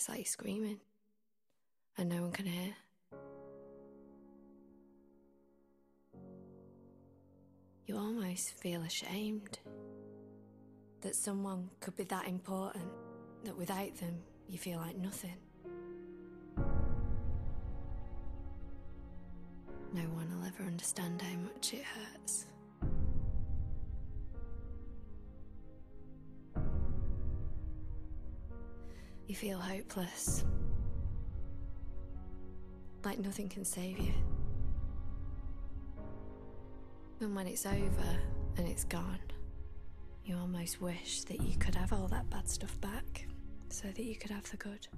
It's like you're screaming and no one can hear. You almost feel ashamed that someone could be that important that without them you feel like nothing. No one will ever understand how much it hurts. You feel hopeless. Like nothing can save you. And when it's over and it's gone, you almost wish that you could have all that bad stuff back so that you could have the good.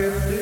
can do.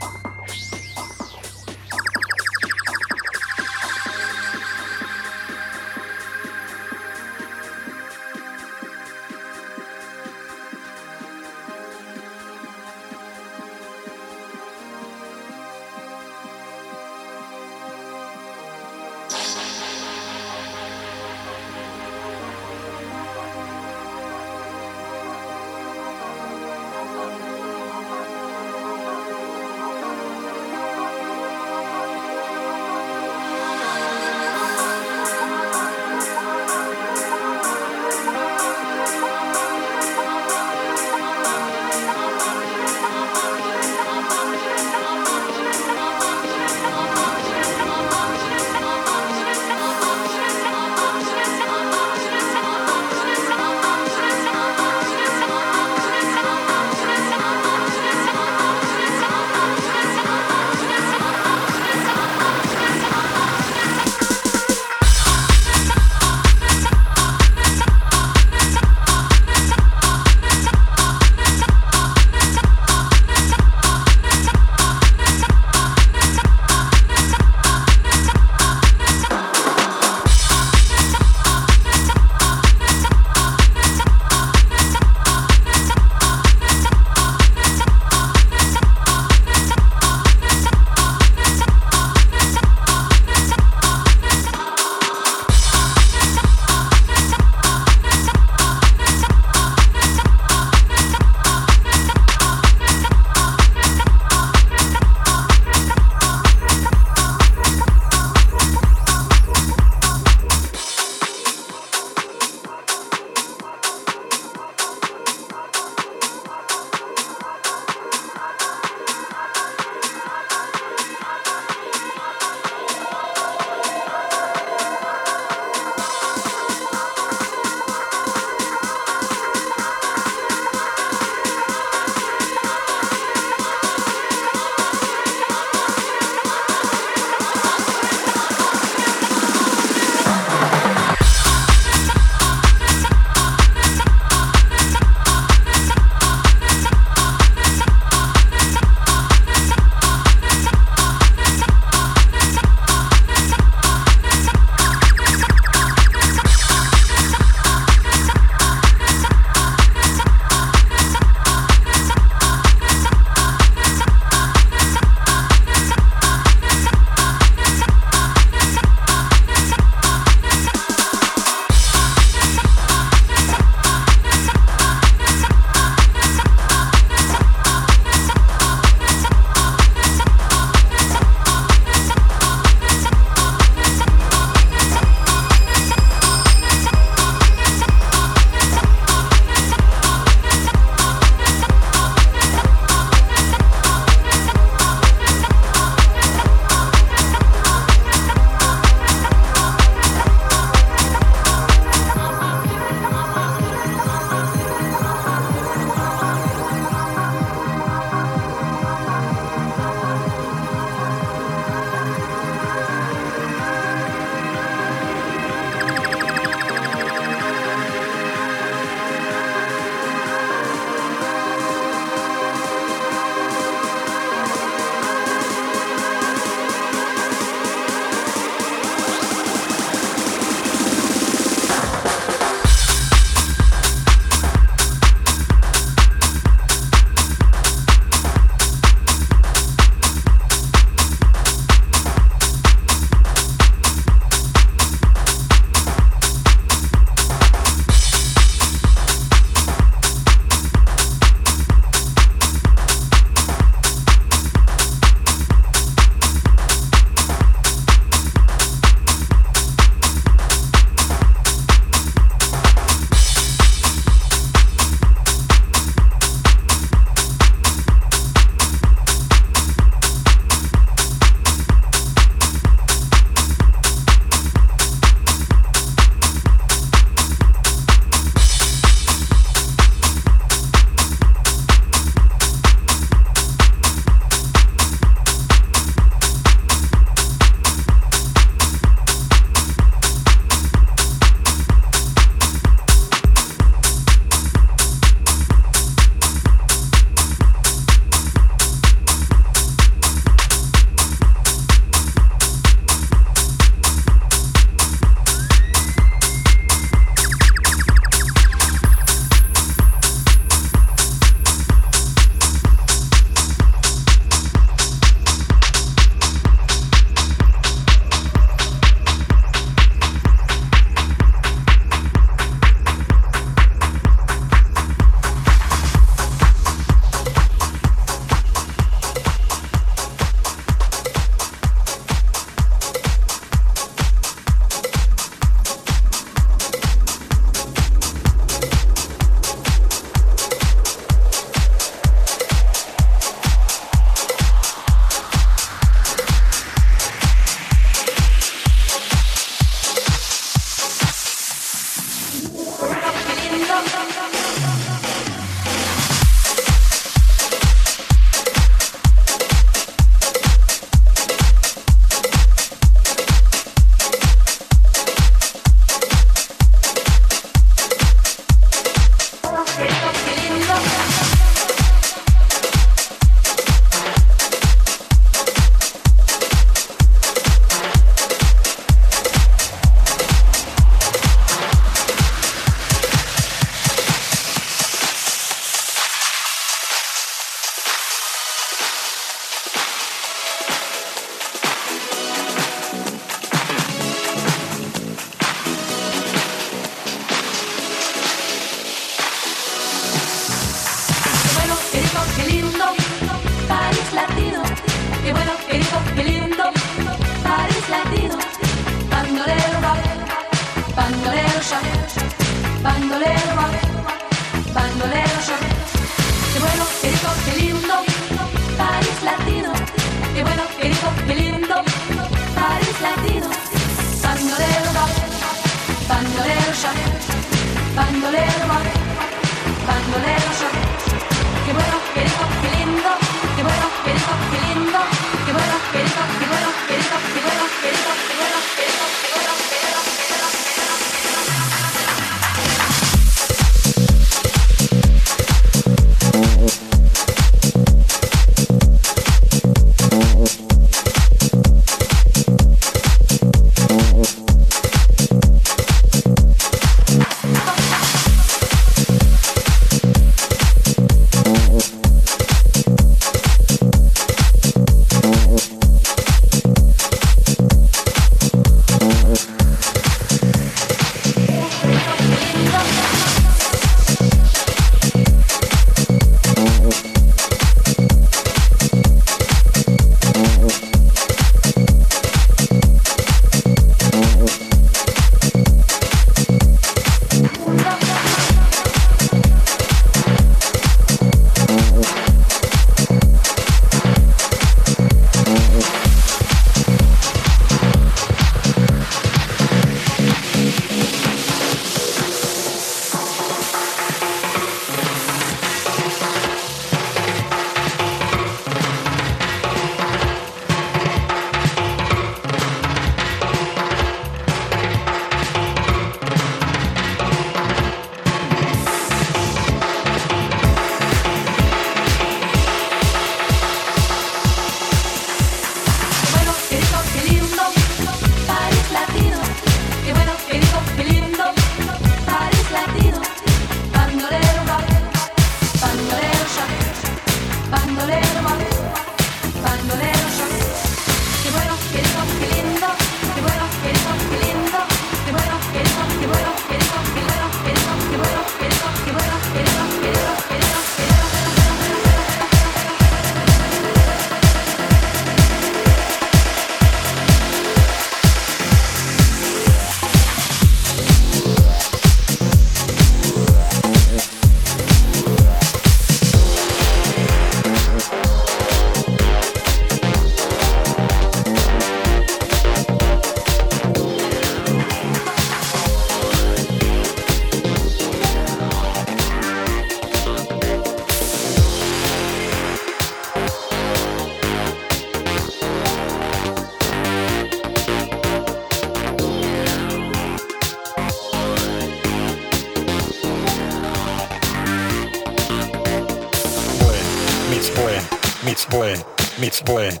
Blend, meets blend,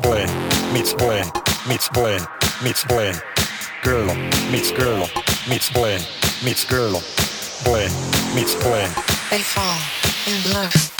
blend, meets blend, meets blend, meets blend. Girl meets girl, meets blend, meets girl, blend, meets blend. They fall in love.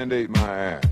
Mandate my ass.